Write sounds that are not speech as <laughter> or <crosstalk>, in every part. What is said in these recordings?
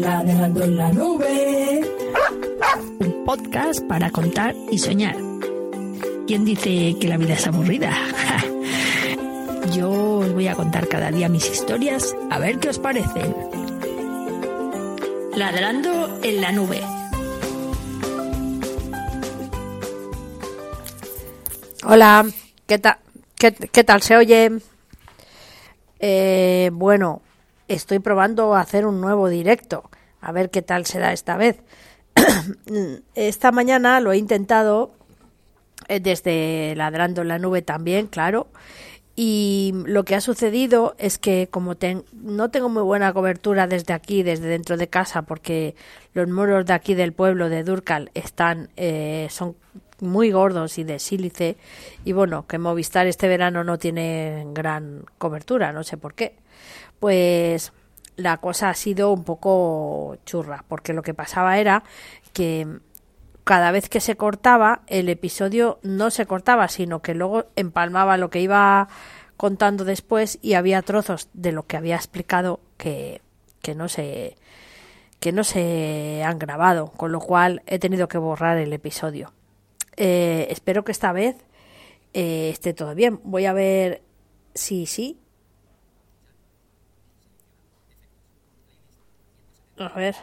ladrando en la nube. Un podcast para contar y soñar. ¿Quién dice que la vida es aburrida? <laughs> Yo os voy a contar cada día mis historias a ver qué os parecen. Ladrando en la nube. Hola, ¿qué tal? ¿Qué, qué tal se oye? Eh, bueno, estoy probando hacer un nuevo directo. A ver qué tal será esta vez. <clears throat> esta mañana lo he intentado eh, desde Ladrando en la Nube también, claro. Y lo que ha sucedido es que como ten, no tengo muy buena cobertura desde aquí, desde dentro de casa, porque los muros de aquí del pueblo de Durcal están, eh, son muy gordos y de sílice y bueno, que Movistar este verano no tiene gran cobertura, no sé por qué. Pues la cosa ha sido un poco churra, porque lo que pasaba era que cada vez que se cortaba, el episodio no se cortaba, sino que luego empalmaba lo que iba contando después y había trozos de lo que había explicado que, que no se que no se han grabado, con lo cual he tenido que borrar el episodio. Eh, espero que esta vez eh, esté todo bien. Voy a ver si sí. A ver.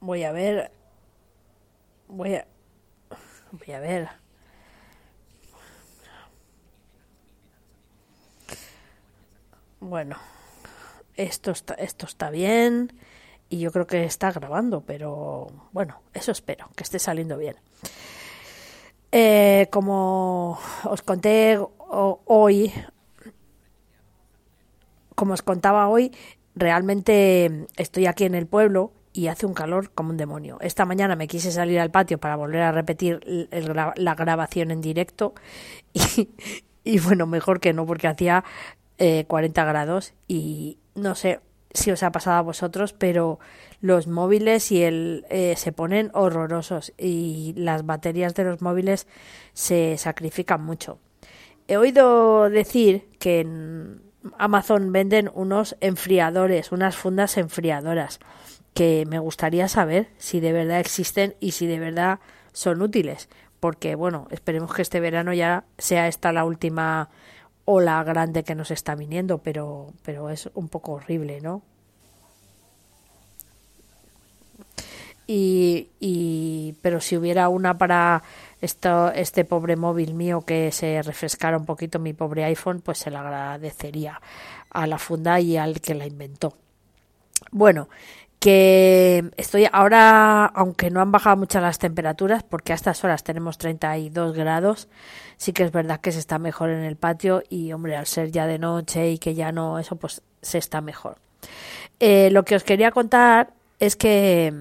Voy a ver. Voy a. Voy a ver. Bueno, esto está, esto está bien y yo creo que está grabando, pero bueno, eso espero, que esté saliendo bien. Eh, como os conté hoy, como os contaba hoy, realmente estoy aquí en el pueblo y hace un calor como un demonio. Esta mañana me quise salir al patio para volver a repetir la grabación en directo <laughs> y, bueno, mejor que no porque hacía eh, 40 grados y no sé si os ha pasado a vosotros, pero los móviles y el eh, se ponen horrorosos y las baterías de los móviles se sacrifican mucho. He oído decir que en Amazon venden unos enfriadores, unas fundas enfriadoras que me gustaría saber si de verdad existen y si de verdad son útiles, porque bueno, esperemos que este verano ya sea esta la última ola grande que nos está viniendo, pero pero es un poco horrible, ¿no? Y, pero si hubiera una para esto, este pobre móvil mío que se refrescara un poquito mi pobre iPhone, pues se le agradecería a la funda y al que la inventó. Bueno, que estoy ahora, aunque no han bajado muchas las temperaturas, porque a estas horas tenemos 32 grados, sí que es verdad que se está mejor en el patio y, hombre, al ser ya de noche y que ya no, eso pues se está mejor. Eh, lo que os quería contar es que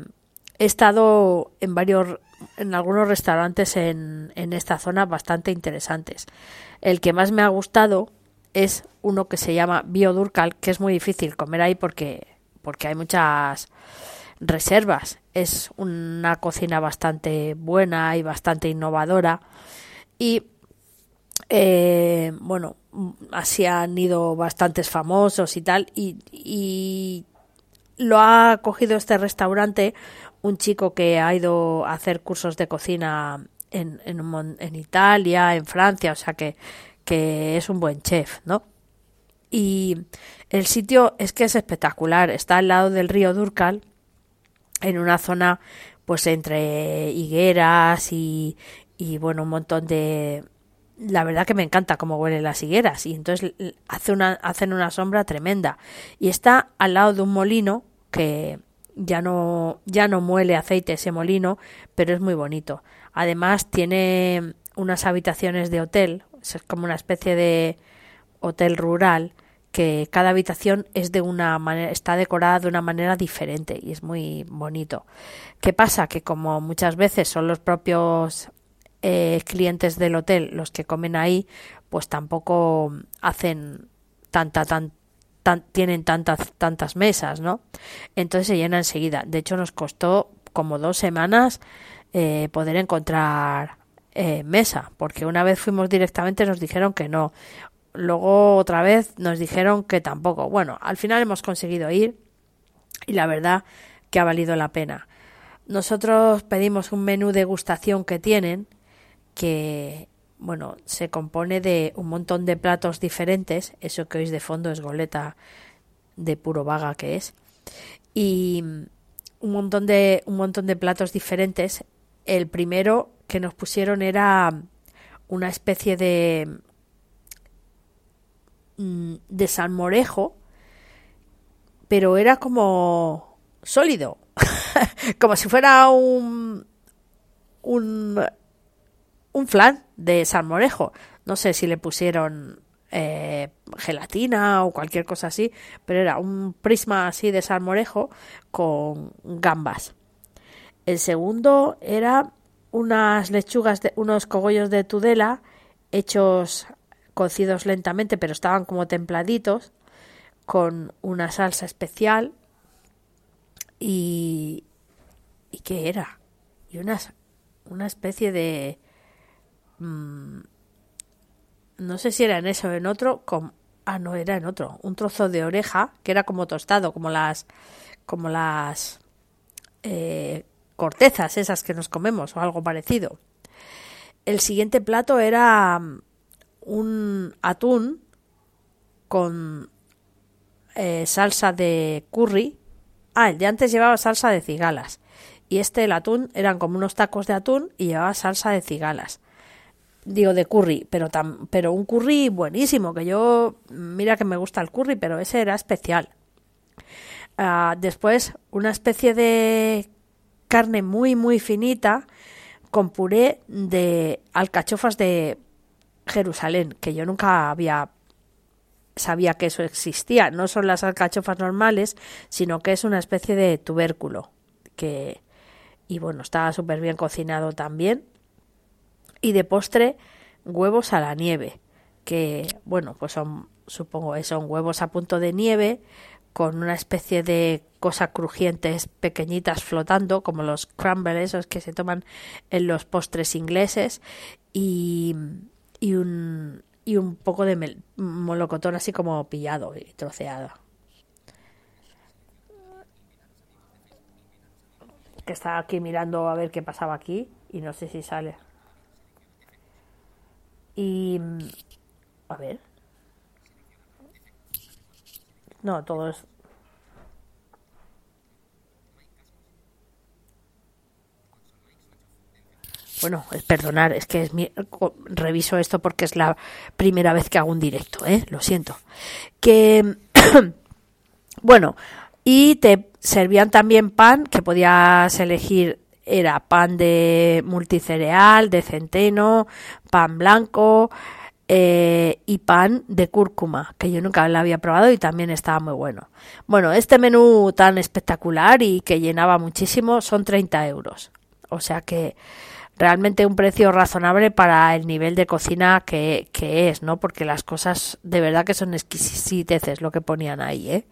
he estado en varios en algunos restaurantes en, en esta zona bastante interesantes. El que más me ha gustado es uno que se llama Biodurcal, que es muy difícil comer ahí porque, porque hay muchas reservas. Es una cocina bastante buena y bastante innovadora. Y eh, bueno, así han ido bastantes famosos y tal. Y, y lo ha cogido este restaurante un chico que ha ido a hacer cursos de cocina en, en, Italia, en Francia, o sea que, que es un buen chef, ¿no? Y el sitio es que es espectacular, está al lado del río Durcal, en una zona pues entre higueras y, y bueno, un montón de... La verdad que me encanta cómo huelen las higueras y entonces hace una, hacen una sombra tremenda. Y está al lado de un molino que, ya no, ya no muele aceite ese molino, pero es muy bonito. Además tiene unas habitaciones de hotel, es como una especie de hotel rural que cada habitación es de una manera, está decorada de una manera diferente y es muy bonito. ¿Qué pasa? Que como muchas veces son los propios eh, clientes del hotel los que comen ahí, pues tampoco hacen tanta, tan, tienen tantas, tantas mesas, ¿no? Entonces se llena enseguida. De hecho, nos costó como dos semanas eh, poder encontrar eh, mesa, porque una vez fuimos directamente nos dijeron que no. Luego otra vez nos dijeron que tampoco. Bueno, al final hemos conseguido ir y la verdad que ha valido la pena. Nosotros pedimos un menú de gustación que tienen, que bueno, se compone de un montón de platos diferentes, eso que oís de fondo es goleta de puro vaga que es, y un montón de un montón de platos diferentes. El primero que nos pusieron era una especie de mm, de salmorejo, pero era como sólido, <laughs> como si fuera un un un flan de salmorejo. No sé si le pusieron eh, gelatina o cualquier cosa así, pero era un prisma así de salmorejo con gambas. El segundo era unas lechugas, de, unos cogollos de tudela hechos cocidos lentamente, pero estaban como templaditos, con una salsa especial y ¿y qué era? Y una, una especie de mmm, no sé si era en eso o en otro, con, ah, no, era en otro, un trozo de oreja que era como tostado, como las, como las eh, cortezas esas que nos comemos o algo parecido. El siguiente plato era mm, un atún con eh, salsa de curry. Ah, el de antes llevaba salsa de cigalas. Y este, el atún, eran como unos tacos de atún y llevaba salsa de cigalas digo de curry, pero tam, pero un curry buenísimo, que yo mira que me gusta el curry, pero ese era especial. Uh, después una especie de carne muy muy finita con puré de alcachofas de Jerusalén, que yo nunca había sabía que eso existía. No son las alcachofas normales, sino que es una especie de tubérculo que y bueno, estaba súper bien cocinado también y de postre huevos a la nieve, que bueno, pues son supongo que son huevos a punto de nieve con una especie de cosa crujientes pequeñitas flotando como los crumbles esos que se toman en los postres ingleses y, y un y un poco de molocotón así como pillado y troceado. Que estaba aquí mirando a ver qué pasaba aquí y no sé si sale. Y. A ver. No, todo es. Bueno, es perdonar, es que es mi, reviso esto porque es la primera vez que hago un directo, ¿eh? Lo siento. Que. <clears throat> bueno, y te servían también pan que podías elegir era pan de multicereal, de centeno, pan blanco eh, y pan de cúrcuma, que yo nunca lo había probado y también estaba muy bueno. Bueno, este menú tan espectacular y que llenaba muchísimo son 30 euros. O sea que realmente un precio razonable para el nivel de cocina que, que, es, ¿no? Porque las cosas de verdad que son exquisiteces lo que ponían ahí, ¿eh?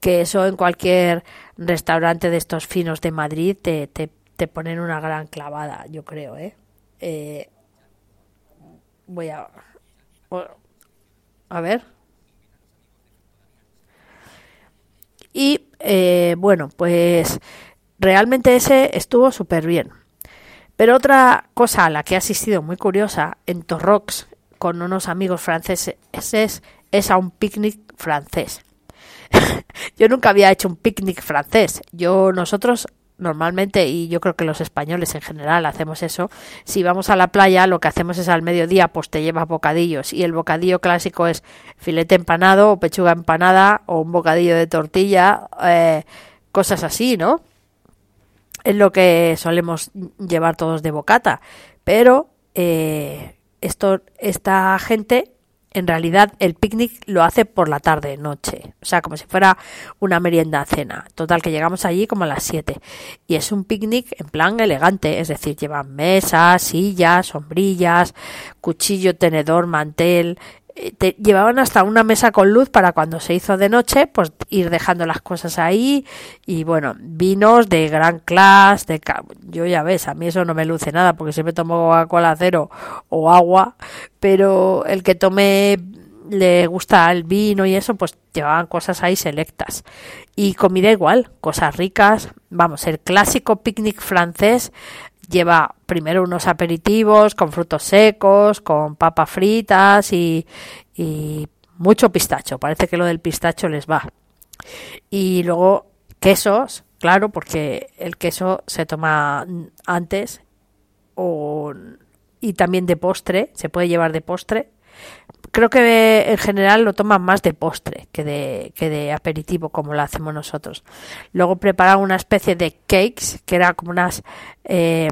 Que eso en cualquier restaurante de estos finos de Madrid te te ponen una gran clavada, yo creo, ¿eh? eh voy a... A ver. Y eh, bueno, pues realmente ese estuvo súper bien. Pero otra cosa a la que he asistido muy curiosa en Torrox con unos amigos franceses es, es a un picnic francés. <laughs> Yo nunca había hecho un picnic francés. Yo nosotros normalmente, y yo creo que los españoles en general hacemos eso, si vamos a la playa lo que hacemos es al mediodía pues te llevas bocadillos y el bocadillo clásico es filete empanado o pechuga empanada o un bocadillo de tortilla, eh, cosas así, ¿no? Es lo que solemos llevar todos de bocata, pero eh, esto, esta gente en realidad el picnic lo hace por la tarde, noche, o sea, como si fuera una merienda cena. Total, que llegamos allí como a las 7. Y es un picnic en plan elegante, es decir, llevan mesas, sillas, sombrillas, cuchillo, tenedor, mantel, te llevaban hasta una mesa con luz para cuando se hizo de noche, pues ir dejando las cosas ahí. Y bueno, vinos de gran clase, de yo ya ves, a mí eso no me luce nada porque siempre tomo Coca-Cola cero o agua, pero el que tome le gusta el vino y eso, pues llevaban cosas ahí selectas. Y comida igual, cosas ricas. Vamos, el clásico picnic francés lleva primero unos aperitivos con frutos secos, con papas fritas y, y mucho pistacho. Parece que lo del pistacho les va. Y luego quesos, claro, porque el queso se toma antes o, y también de postre, se puede llevar de postre. Creo que en general lo toman más de postre que de, que de aperitivo como lo hacemos nosotros. Luego preparan una especie de cakes, que era como unas eh,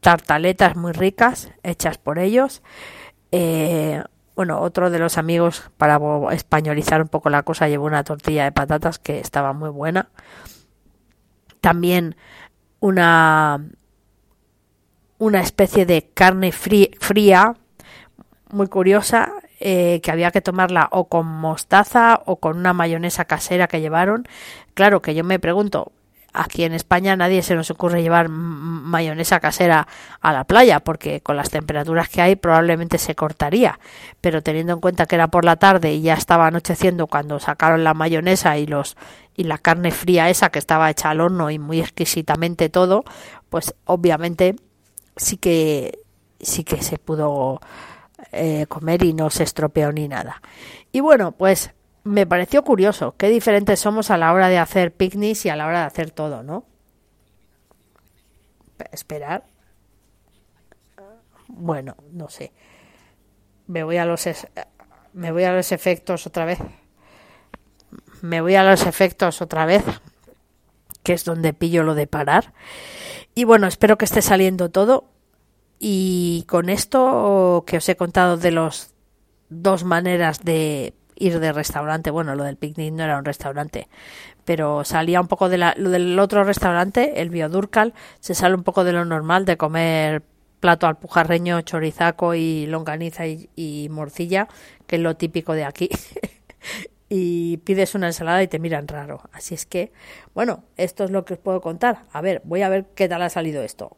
tartaletas muy ricas hechas por ellos. Eh, bueno, otro de los amigos, para españolizar un poco la cosa, llevó una tortilla de patatas que estaba muy buena. También una, una especie de carne fría, muy curiosa, eh, que había que tomarla o con mostaza o con una mayonesa casera que llevaron. Claro que yo me pregunto, aquí en España nadie se nos ocurre llevar mayonesa casera a la playa porque con las temperaturas que hay probablemente se cortaría pero teniendo en cuenta que era por la tarde y ya estaba anocheciendo cuando sacaron la mayonesa y los y la carne fría esa que estaba hecha al horno y muy exquisitamente todo pues obviamente sí que sí que se pudo eh, comer y no se estropeó ni nada y bueno pues me pareció curioso qué diferentes somos a la hora de hacer picnics y a la hora de hacer todo, ¿no? Esperar. Bueno, no sé. Me voy a los me voy a los efectos otra vez. Me voy a los efectos otra vez, que es donde pillo lo de parar. Y bueno, espero que esté saliendo todo. Y con esto que os he contado de los dos maneras de ir de restaurante. Bueno, lo del picnic no era un restaurante, pero salía un poco de la, lo del otro restaurante, el Biodurcal, se sale un poco de lo normal de comer plato alpujarreño, chorizaco y longaniza y, morcilla, que es lo típico de aquí. <laughs> y pides una ensalada y te miran raro. Así es que, bueno, esto es lo que os puedo contar. A ver, voy a ver qué tal ha salido esto.